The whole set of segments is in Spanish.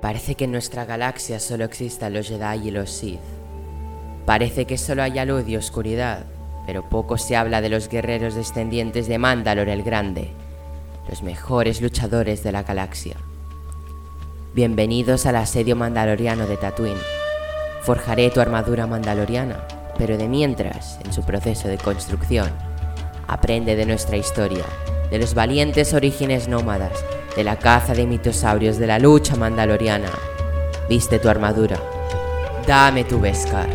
Parece que en nuestra galaxia solo existan los Jedi y los Sith. Parece que solo haya luz y oscuridad, pero poco se habla de los guerreros descendientes de Mandalor el Grande, los mejores luchadores de la galaxia. Bienvenidos al asedio mandaloriano de Tatooine. Forjaré tu armadura mandaloriana, pero de mientras, en su proceso de construcción, aprende de nuestra historia, de los valientes orígenes nómadas, de la caza de mitosaurios, de la lucha mandaloriana. Viste tu armadura. Dame tu Beskar.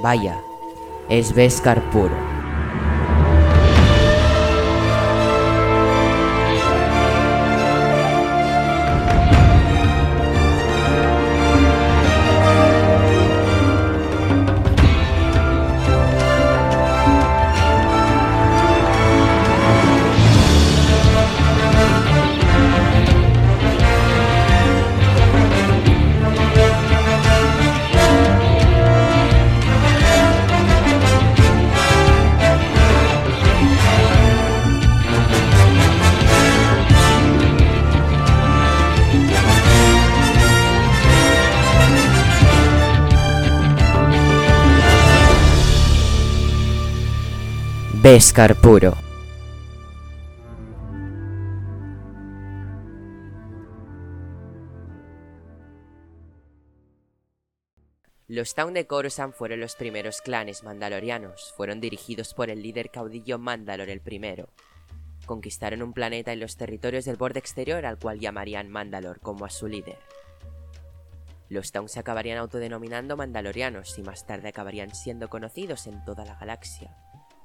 Vaya, es Beskar puro. Beskar puro. Los Town de Coruscant fueron los primeros clanes mandalorianos. Fueron dirigidos por el líder caudillo Mandalor el primero. Conquistaron un planeta en los territorios del borde exterior al cual llamarían Mandalor como a su líder. Los Town se acabarían autodenominando Mandalorianos y más tarde acabarían siendo conocidos en toda la galaxia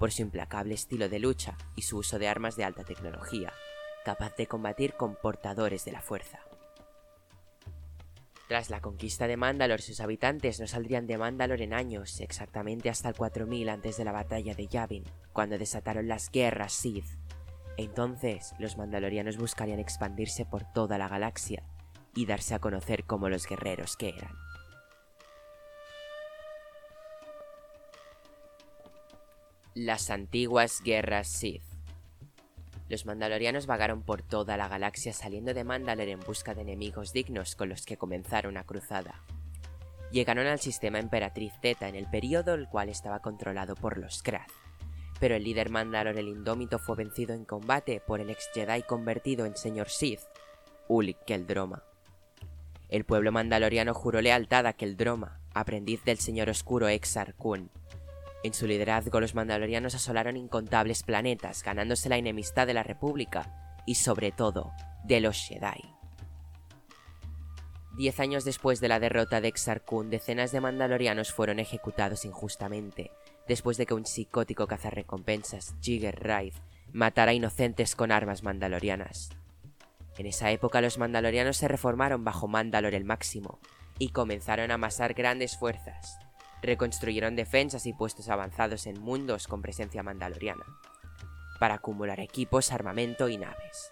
por su implacable estilo de lucha y su uso de armas de alta tecnología, capaz de combatir con portadores de la fuerza. Tras la conquista de Mandalor, sus habitantes no saldrían de Mandalor en años, exactamente hasta el 4000 antes de la batalla de Yavin, cuando desataron las guerras Sith. Entonces, los mandalorianos buscarían expandirse por toda la galaxia y darse a conocer como los guerreros que eran. Las antiguas guerras Sith. Los mandalorianos vagaron por toda la galaxia saliendo de Mandalore en busca de enemigos dignos con los que comenzar una cruzada. Llegaron al sistema Emperatriz Z en el periodo el cual estaba controlado por los Krath, pero el líder Mandalor el Indómito fue vencido en combate por el ex Jedi convertido en señor Sith, Ulik Keldroma. El pueblo mandaloriano juró lealtad a Keldroma, aprendiz del señor oscuro Exar Kun, en su liderazgo los mandalorianos asolaron incontables planetas, ganándose la enemistad de la República y sobre todo de los Jedi. Diez años después de la derrota de Exar Kun, decenas de mandalorianos fueron ejecutados injustamente, después de que un psicótico cazarrecompensas, Jigger Raid, matara a inocentes con armas mandalorianas. En esa época los mandalorianos se reformaron bajo Mandalor el Máximo y comenzaron a amasar grandes fuerzas, reconstruyeron defensas y puestos avanzados en mundos con presencia mandaloriana, para acumular equipos, armamento y naves.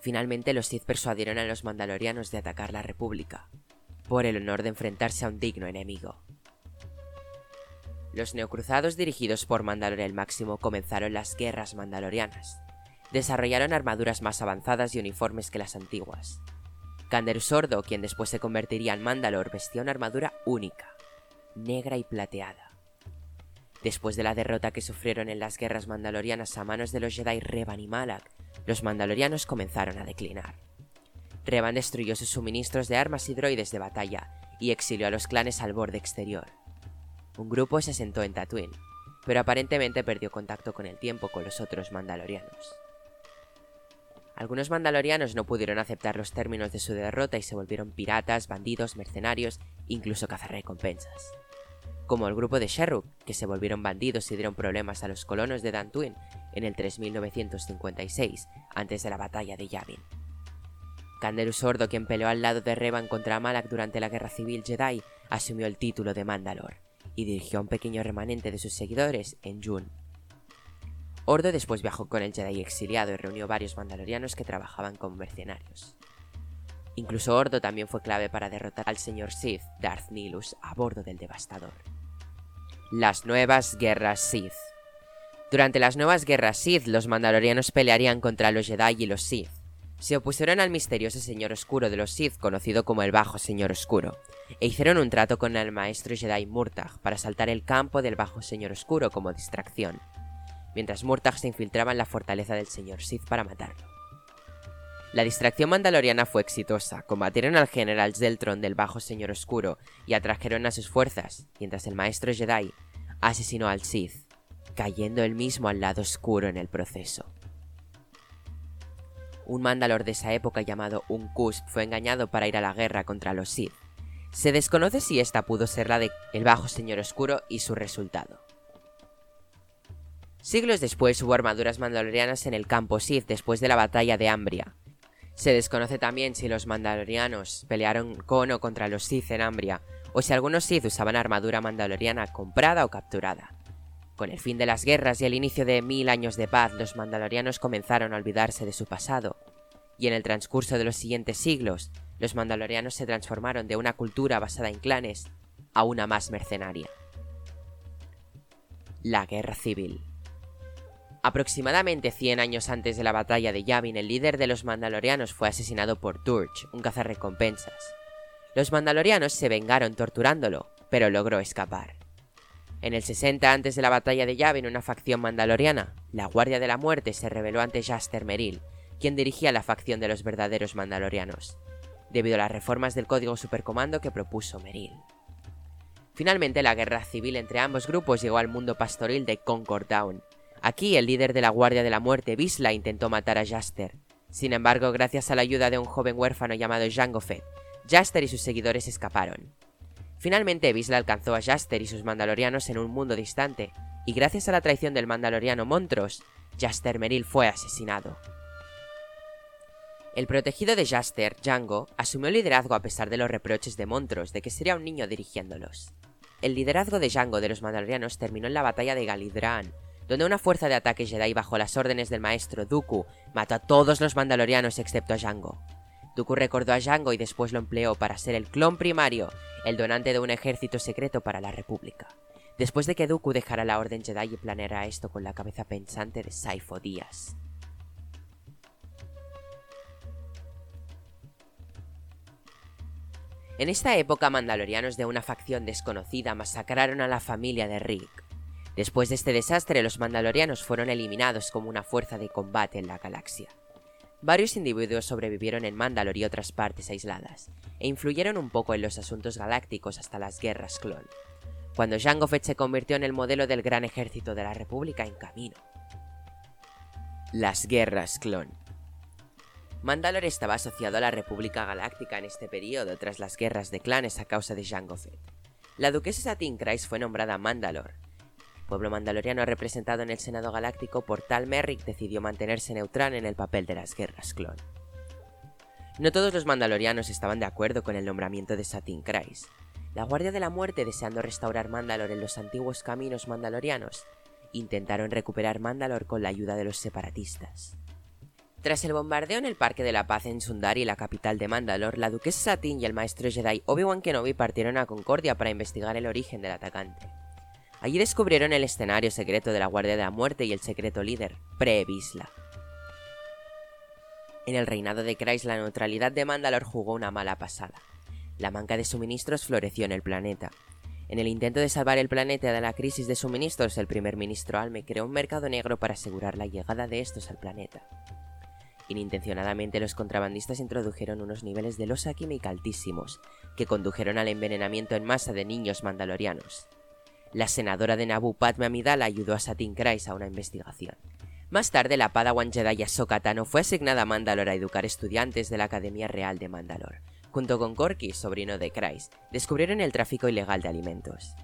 Finalmente los Sith persuadieron a los mandalorianos de atacar la República, por el honor de enfrentarse a un digno enemigo. Los neocruzados dirigidos por Mandalor el Máximo comenzaron las guerras mandalorianas. Desarrollaron armaduras más avanzadas y uniformes que las antiguas, Kander Sordo, quien después se convertiría en Mandalor, vestía una armadura única, negra y plateada. Después de la derrota que sufrieron en las guerras mandalorianas a manos de los Jedi Revan y Malak, los mandalorianos comenzaron a declinar. Revan destruyó sus suministros de armas y droides de batalla y exilió a los clanes al borde exterior. Un grupo se sentó en Tatooine, pero aparentemente perdió contacto con el tiempo con los otros mandalorianos. Algunos mandalorianos no pudieron aceptar los términos de su derrota y se volvieron piratas, bandidos, mercenarios, incluso cazarrecompensas. Como el grupo de Sherrook, que se volvieron bandidos y dieron problemas a los colonos de Dantooine en el 3956, antes de la batalla de Yavin. Kanderu Sordo, quien peleó al lado de Revan contra Malak durante la Guerra Civil Jedi, asumió el título de Mandalor y dirigió a un pequeño remanente de sus seguidores en Jun, Ordo después viajó con el Jedi exiliado y reunió varios mandalorianos que trabajaban como mercenarios. Incluso Ordo también fue clave para derrotar al señor Sith, Darth Nihilus, a bordo del Devastador. Las nuevas guerras Sith. Durante las nuevas guerras Sith, los mandalorianos pelearían contra los Jedi y los Sith. se opusieron al misterioso Señor Oscuro de los Sith, conocido como el Bajo Señor Oscuro, e hicieron un trato con el maestro Jedi Murtagh para saltar el campo del Bajo Señor Oscuro como distracción, mientras Murtagh se infiltraba en la fortaleza del Señor Sith para matarlo. La distracción mandaloriana fue exitosa, combatieron al general Zeltron del Bajo Señor Oscuro y atrajeron a sus fuerzas, mientras el maestro Jedi asesinó al Sith, cayendo él mismo al lado oscuro en el proceso. Un mandalor de esa época llamado Uncusp fue engañado para ir a la guerra contra los Sith. Se desconoce si esta pudo ser la de el Bajo Señor Oscuro y su resultado. Siglos después hubo armaduras mandalorianas en el campo Sith después de la batalla de Ambria, se desconoce también si los mandalorianos pelearon con o contra los Sith en Ambria, o si algunos Sith usaban armadura mandaloriana comprada o capturada. Con el fin de las guerras y el inicio de mil años de paz, los mandalorianos comenzaron a olvidarse de su pasado, y en el transcurso de los siguientes siglos, los mandalorianos se transformaron de una cultura basada en clanes a una más mercenaria. La Guerra Civil Aproximadamente 100 años antes de la batalla de Yavin, el líder de los mandalorianos fue asesinado por Turch, un cazarrecompensas. Los mandalorianos se vengaron torturándolo, pero logró escapar. En el 60 antes de la batalla de Yavin, una facción mandaloriana, la Guardia de la Muerte, se rebeló ante Jaster Meril, quien dirigía la facción de los verdaderos mandalorianos, debido a las reformas del código supercomando que propuso Meril. Finalmente, la guerra civil entre ambos grupos llegó al mundo pastoril de Concord Town, Aquí el líder de la Guardia de la Muerte, Visla, intentó matar a Jaster. Sin embargo, gracias a la ayuda de un joven huérfano llamado Jango Fett, Jaster y sus seguidores escaparon. Finalmente, Visla alcanzó a Jaster y sus mandalorianos en un mundo distante, y gracias a la traición del mandaloriano Montros, Jaster Meril fue asesinado. El protegido de Jaster, Jango, asumió el liderazgo a pesar de los reproches de Montros de que sería un niño dirigiéndolos. El liderazgo de Jango de los mandalorianos terminó en la batalla de Galidraan, donde una fuerza de ataque Jedi bajo las órdenes del maestro Dooku mató a todos los mandalorianos excepto a Jango. Dooku recordó a Jango y después lo empleó para ser el clon primario, el donante de un ejército secreto para la República. Después de que Dooku dejara la Orden Jedi y planeara esto con la cabeza pensante de Saifo Díaz. En esta época, mandalorianos de una facción desconocida masacraron a la familia de Rick. Después de este desastre, los mandalorianos fueron eliminados como una fuerza de combate en la galaxia. Varios individuos sobrevivieron en Mandalor y otras partes aisladas, e influyeron un poco en los asuntos galácticos hasta las guerras clon, cuando Jango Fett se convirtió en el modelo del gran ejército de la República en camino. Las guerras clon. Mandalor estaba asociado a la República Galáctica en este periodo tras las guerras de clanes a causa de Jango Fett. La duquesa Satin Kryze fue nombrada Mandalor, pueblo mandaloriano representado en el Senado Galáctico por Tal Merrick decidió mantenerse neutral en el papel de las guerras clon. No todos los mandalorianos estaban de acuerdo con el nombramiento de Satin Kryze. La Guardia de la Muerte, deseando restaurar Mandalor en los antiguos caminos mandalorianos, intentaron recuperar Mandalor con la ayuda de los separatistas. Tras el bombardeo en el Parque de la Paz en Sundari, la capital de Mandalor, la duquesa Satin y el maestro Jedi Obi-Wan Kenobi partieron a Concordia para investigar el origen del atacante. Allí descubrieron el escenario secreto de la Guardia de la Muerte y el secreto líder, Previsla. En el reinado de Kryze la neutralidad de Mandalor jugó una mala pasada. La manca de suministros floreció en el planeta. En el intento de salvar el planeta de la crisis de suministros, el primer ministro Alme creó un mercado negro para asegurar la llegada de estos al planeta. Inintencionadamente los contrabandistas introdujeron unos niveles de losa química altísimos, que condujeron al envenenamiento en masa de niños mandalorianos. La senadora de Naboo, Padme Amidala, ayudó a Satin Kryze a una investigación. Más tarde, la Padawan Jedi Ahsoka Tano fue asignada a Mandalore a educar estudiantes de la Academia Real de Mandalore. Junto con Corky, sobrino de Kryze, descubrieron el tráfico ilegal de alimentos.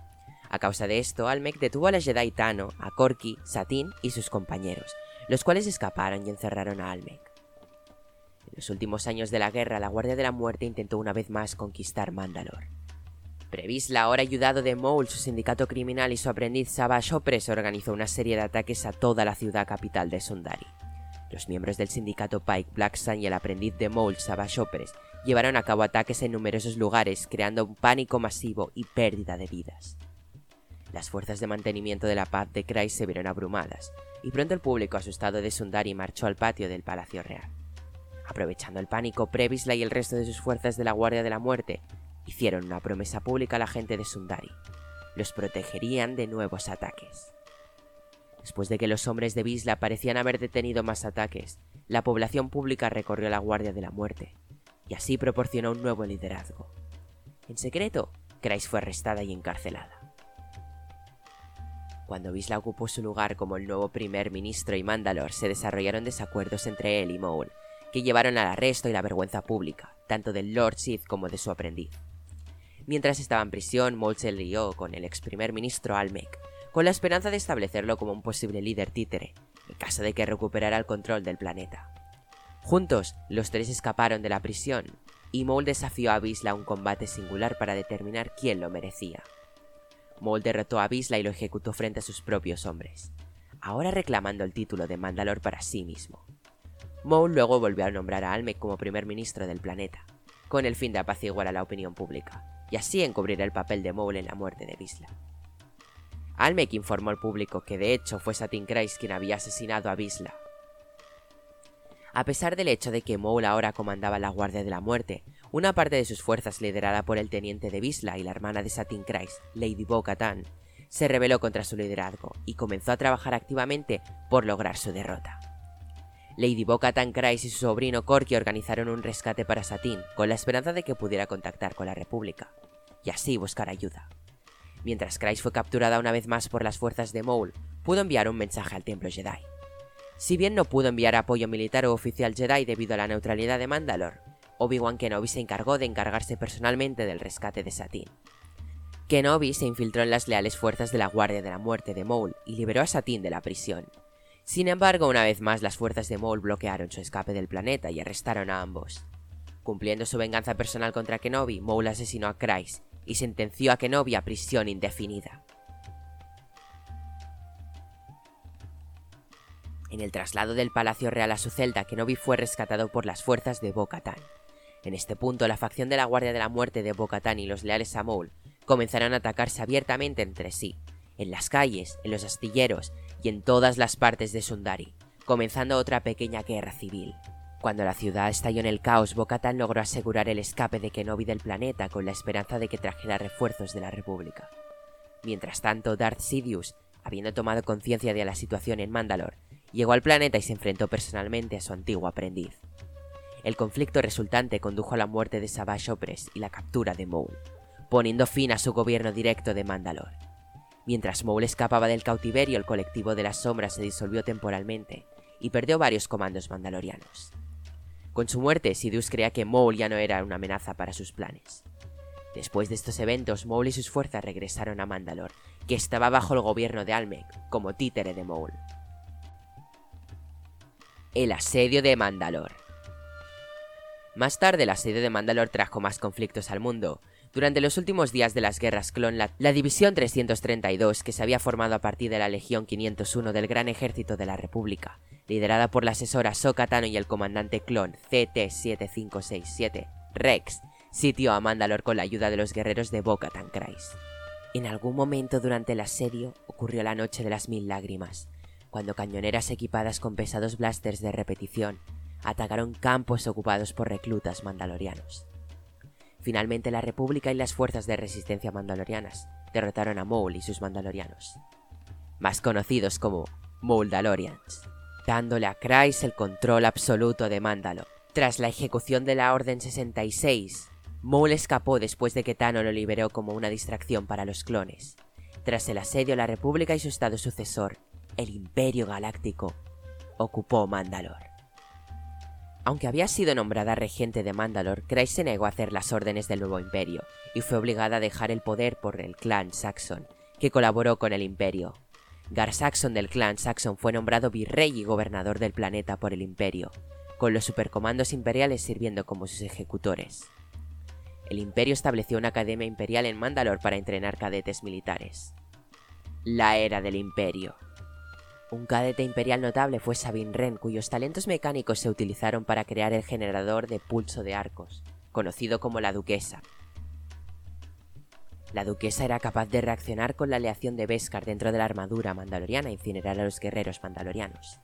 A causa de esto, Almec detuvo a la Jedi Tano, a Corky, Satin y sus compañeros, los cuales escaparon y encerraron a Almec. En los últimos años de la guerra, la Guardia de la Muerte intentó una vez más conquistar Mandalore. Previsla, ahora ayudado de Maul, su sindicato criminal y su aprendiz Savage Opress organizó una serie de ataques a toda la ciudad capital de Sundari. Los miembros del sindicato Pike, Black Sun y el aprendiz de Maul, Savage Opress, llevaron a cabo ataques en numerosos lugares, creando un pánico masivo y pérdida de vidas. Las fuerzas de mantenimiento de la paz de Christ se vieron abrumadas, y pronto el público asustado de Sundari marchó al patio del Palacio Real. Aprovechando el pánico, Previsla y el resto de sus fuerzas de la Guardia de la Muerte hicieron una promesa pública a la gente de Sundari. Los protegerían de nuevos ataques. Después de que los hombres de Visla parecían haber detenido más ataques, la población pública recorrió la Guardia de la Muerte, y así proporcionó un nuevo liderazgo. En secreto, Kreis fue arrestada y encarcelada. Cuando Visla ocupó su lugar como el nuevo primer ministro y Mandalor, se desarrollaron desacuerdos entre él y Maul, que llevaron al arresto y la vergüenza pública, tanto del Lord Sith como de su aprendiz. Mientras estaba en prisión, Maul se lió con el ex primer ministro Almec, con la esperanza de establecerlo como un posible líder títere, en caso de que recuperara el control del planeta. Juntos, los tres escaparon de la prisión, y Maul desafió a Visla a un combate singular para determinar quién lo merecía. Maul derrotó a Visla y lo ejecutó frente a sus propios hombres, ahora reclamando el título de Mandalor para sí mismo. Maul luego volvió a nombrar a Almec como primer ministro del planeta, con el fin de apaciguar a la opinión pública, y así encubrir el papel de Maul en la muerte de Visla. Almec informó al público que de hecho fue Satin Kreis quien había asesinado a Visla. A pesar del hecho de que Maul ahora comandaba la Guardia de la Muerte, una parte de sus fuerzas liderada por el teniente de Visla y la hermana de Satin Kreis, Lady Bo-Katan, se rebeló contra su liderazgo y comenzó a trabajar activamente por lograr su derrota. Lady Bo-Katan Kreis y su sobrino Corky organizaron un rescate para Satin con la esperanza de que pudiera contactar con la República y así buscar ayuda. Mientras Kreis fue capturada una vez más por las fuerzas de Maul, pudo enviar un mensaje al Templo Jedi. Si bien no pudo enviar apoyo militar o oficial Jedi debido a la neutralidad de Mandalor, Obi-Wan Kenobi se encargó de encargarse personalmente del rescate de Satin. Kenobi se infiltró en las leales fuerzas de la Guardia de la Muerte de Maul y liberó a Satin de la prisión. Sin embargo, una vez más las fuerzas de Maul bloquearon su escape del planeta y arrestaron a ambos. Cumpliendo su venganza personal contra Kenobi, Maul asesinó a Kreis y sentenció a Kenobi a prisión indefinida. En el traslado del Palacio Real a su celda, Kenobi fue rescatado por las fuerzas de Bo-Katan. En este punto, la facción de la Guardia de la Muerte de Bo-Katan y los leales a Maul comenzaron a atacarse abiertamente entre sí, en las calles, en los astilleros y en todas las partes de Sundari, comenzando otra pequeña guerra civil. Cuando la ciudad estalló en el caos, Bocatan logró asegurar el escape de Kenobi del planeta con la esperanza de que trajera refuerzos de la República. Mientras tanto, Darth Sidious, habiendo tomado conciencia de la situación en Mandalore, llegó al planeta y se enfrentó personalmente a su antiguo aprendiz. El conflicto resultante condujo a la muerte de Savage Opress y la captura de Maul, poniendo fin a su gobierno directo de Mandalore. Mientras Maul escapaba del cautiverio, el colectivo de las sombras se disolvió temporalmente y perdió varios comandos mandalorianos. Con su muerte, Sidious creía que Maul ya no era una amenaza para sus planes. Después de estos eventos, Maul y sus fuerzas regresaron a Mandalor, que estaba bajo el gobierno de Almec, como títere de Maul. El asedio de Mandalor Más tarde, el asedio de Mandalor trajo más conflictos al mundo. Durante los últimos días de las guerras clon, la, División 332, que se había formado a partir de la Legión 501 del Gran Ejército de la República, liderada por la asesora Sokatano y el comandante clon CT-7567, Rex, sitió a Mandalor con la ayuda de los guerreros de Boca Tancrais. En algún momento durante el asedio ocurrió la Noche de las Mil Lágrimas, cuando cañoneras equipadas con pesados blasters de repetición atacaron campos ocupados por reclutas mandalorianos. Finalmente la República y las fuerzas de resistencia mandalorianas derrotaron a Maul y sus mandalorianos, más conocidos como Mouldalorians dándole a Kreis el control absoluto de Mándalo. Tras la ejecución de la Orden 66, Maul escapó después de que Tano lo liberó como una distracción para los clones. Tras el asedio, la República y su estado sucesor, el Imperio Galáctico, ocupó Mandalor. Aunque había sido nombrada regente de Mandalor, Kreis se negó a hacer las órdenes del nuevo imperio y fue obligada a dejar el poder por el clan Saxon, que colaboró con el imperio. Gar Saxon del clan Saxon fue nombrado virrey y gobernador del planeta por el imperio, con los supercomandos imperiales sirviendo como sus ejecutores. El imperio estableció una academia imperial en Mandalor para entrenar cadetes militares. La era del imperio. Un cadete imperial notable fue Sabine Wren, cuyos talentos mecánicos se utilizaron para crear el generador de pulso de arcos, conocido como la Duquesa, la duquesa era capaz de reaccionar con la aleación de Beskar dentro de la armadura mandaloriana e incinerar a los guerreros mandalorianos.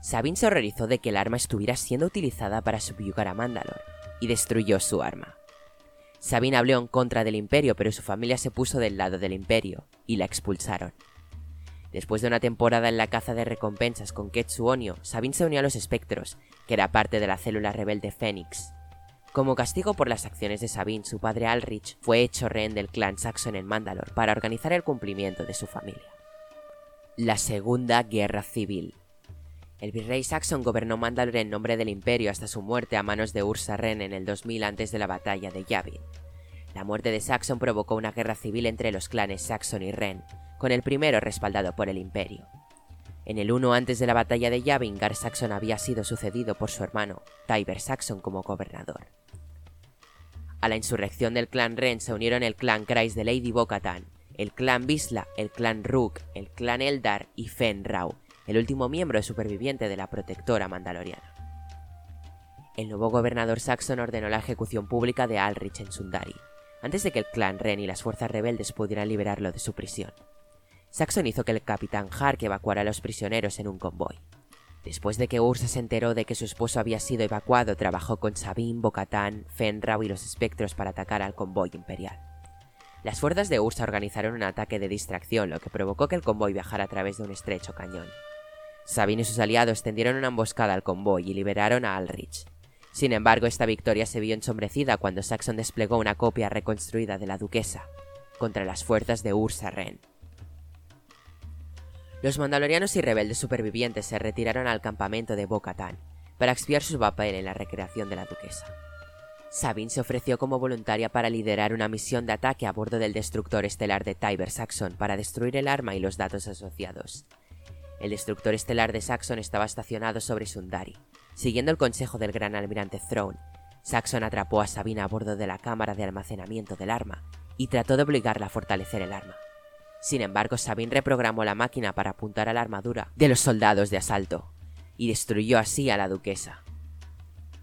Sabine se horrorizó de que el arma estuviera siendo utilizada para subyugar a Mandalor y destruyó su arma. Sabine habló en contra del imperio, pero su familia se puso del lado del imperio y la expulsaron. Después de una temporada en la caza de recompensas con Ketsu Onio, Sabine se unió a los espectros, que era parte de la célula rebelde Fénix. Como castigo por las acciones de Sabine, su padre Alrich fue hecho rehén del clan Saxon en Mandalor para organizar el cumplimiento de su familia. La Segunda Guerra Civil el virrey Saxon gobernó Mandalore en nombre del imperio hasta su muerte a manos de Ursa Ren en el 2000 antes de la batalla de Yavin. La muerte de Saxon provocó una guerra civil entre los clanes Saxon y Ren, con el primero respaldado por el imperio. En el 1 antes de la batalla de Yavin, Gar Saxon había sido sucedido por su hermano, Tyber Saxon, como gobernador. A la insurrección del clan Ren se unieron el clan Kreis de Lady Bokatan, el clan Bisla, el clan Rook, el clan Eldar y Fen Rau, el último miembro superviviente de la protectora mandaloriana. El nuevo gobernador Saxon ordenó la ejecución pública de Alrich en Sundari, antes de que el clan Ren y las fuerzas rebeldes pudieran liberarlo de su prisión. Saxon hizo que el capitán Hark evacuara a los prisioneros en un convoy. Después de que Ursa se enteró de que su esposo había sido evacuado, trabajó con Sabine, Bocatán, Fenrau y los espectros para atacar al convoy imperial. Las fuerzas de Ursa organizaron un ataque de distracción, lo que provocó que el convoy viajara a través de un estrecho cañón. Sabine y sus aliados tendieron una emboscada al convoy y liberaron a Alrich. Sin embargo, esta victoria se vio ensombrecida cuando Saxon desplegó una copia reconstruida de la duquesa contra las fuerzas de Ursa Ren. Los mandalorianos y rebeldes supervivientes se retiraron al campamento de bo para expiar su papel en la recreación de la duquesa. Sabine se ofreció como voluntaria para liderar una misión de ataque a bordo del destructor estelar de Tiber Saxon para destruir el arma y los datos asociados. El destructor estelar de Saxon estaba estacionado sobre Sundari. Siguiendo el consejo del gran almirante Throne, Saxon atrapó a Sabina a bordo de la cámara de almacenamiento del arma y trató de obligarla a fortalecer el arma. Sin embargo, Sabine reprogramó la máquina para apuntar a la armadura de los soldados de asalto y destruyó así a la duquesa.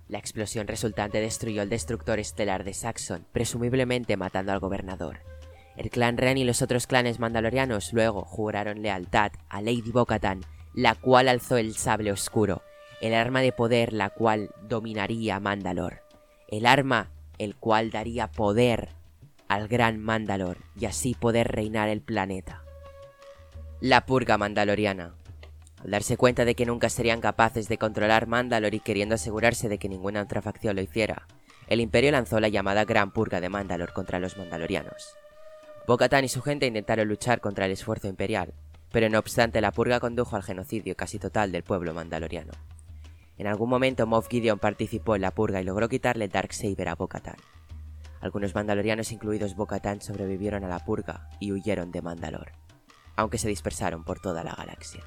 La explosión resultante destruyó el destructor estelar de Saxon, presumiblemente matando al gobernador. El clan Ren y los otros clanes mandalorianos luego juraron lealtad a Lady Bokatan, la cual alzó el sable oscuro, el arma de poder la cual dominaría Mandalor, el arma el cual daría poder al gran Mandalor y así poder reinar el planeta. La purga mandaloriana. Al darse cuenta de que nunca serían capaces de controlar Mandalor y queriendo asegurarse de que ninguna otra facción lo hiciera, el imperio lanzó la llamada Gran Purga de Mandalor contra los mandalorianos. Bocatán y su gente intentaron luchar contra el esfuerzo imperial, pero no obstante la purga condujo al genocidio casi total del pueblo mandaloriano. En algún momento Moff Gideon participó en la purga y logró quitarle Darksaber a Bocatán. Algunos mandalorianos, incluidos Bocatán, sobrevivieron a la purga y huyeron de Mandalor, aunque se dispersaron por toda la galaxia.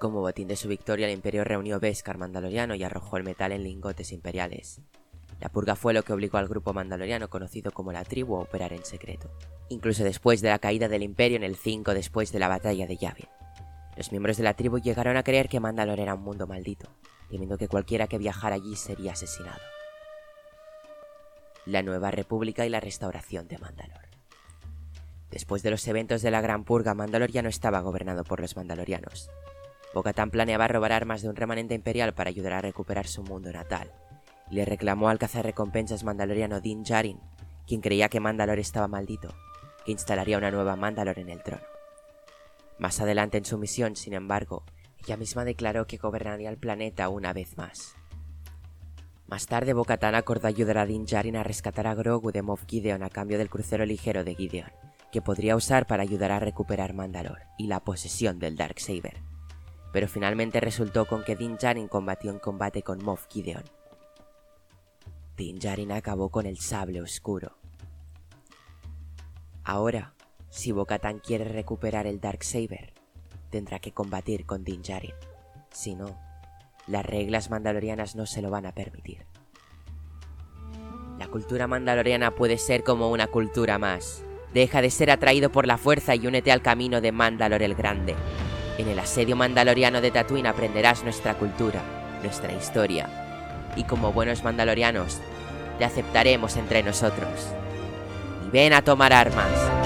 Como botín de su victoria, el imperio reunió Beskar mandaloriano y arrojó el metal en lingotes imperiales, la purga fue lo que obligó al grupo mandaloriano conocido como la tribu a operar en secreto, incluso después de la caída del imperio en el 5 después de la batalla de Yavin. Los miembros de la tribu llegaron a creer que Mandalor era un mundo maldito, temiendo que cualquiera que viajara allí sería asesinado. La Nueva República y la restauración de Mandalor. Después de los eventos de la Gran Purga, Mandalor ya no estaba gobernado por los mandalorianos. Bocatán planeaba robar armas de un remanente imperial para ayudar a recuperar su mundo natal, le reclamó al cazarrecompensas mandaloriano Din Djarin, quien creía que Mandalor estaba maldito, que instalaría una nueva Mandalor en el trono. Más adelante en su misión, sin embargo, ella misma declaró que gobernaría el planeta una vez más. Más tarde, Bocatán acordó ayudar a Din Djarin a rescatar a Grogu de Moff Gideon a cambio del crucero ligero de Gideon, que podría usar para ayudar a recuperar Mandalor y la posesión del Darksaber. Pero finalmente resultó con que Din Djarin combatió en combate con Moff Gideon, Din Djarin acabó con el sable oscuro. Ahora, si Bocatan quiere recuperar el Darksaber, tendrá que combatir con Din Djarin. Si no, las reglas mandalorianas no se lo van a permitir. La cultura mandaloriana puede ser como una cultura más. Deja de ser atraído por la fuerza y únete al camino de Mandalor el Grande. En el asedio mandaloriano de Tatooine aprenderás nuestra cultura, nuestra historia y como buenos mandalorianos, te aceptaremos entre nosotros. Y ven a tomar armas.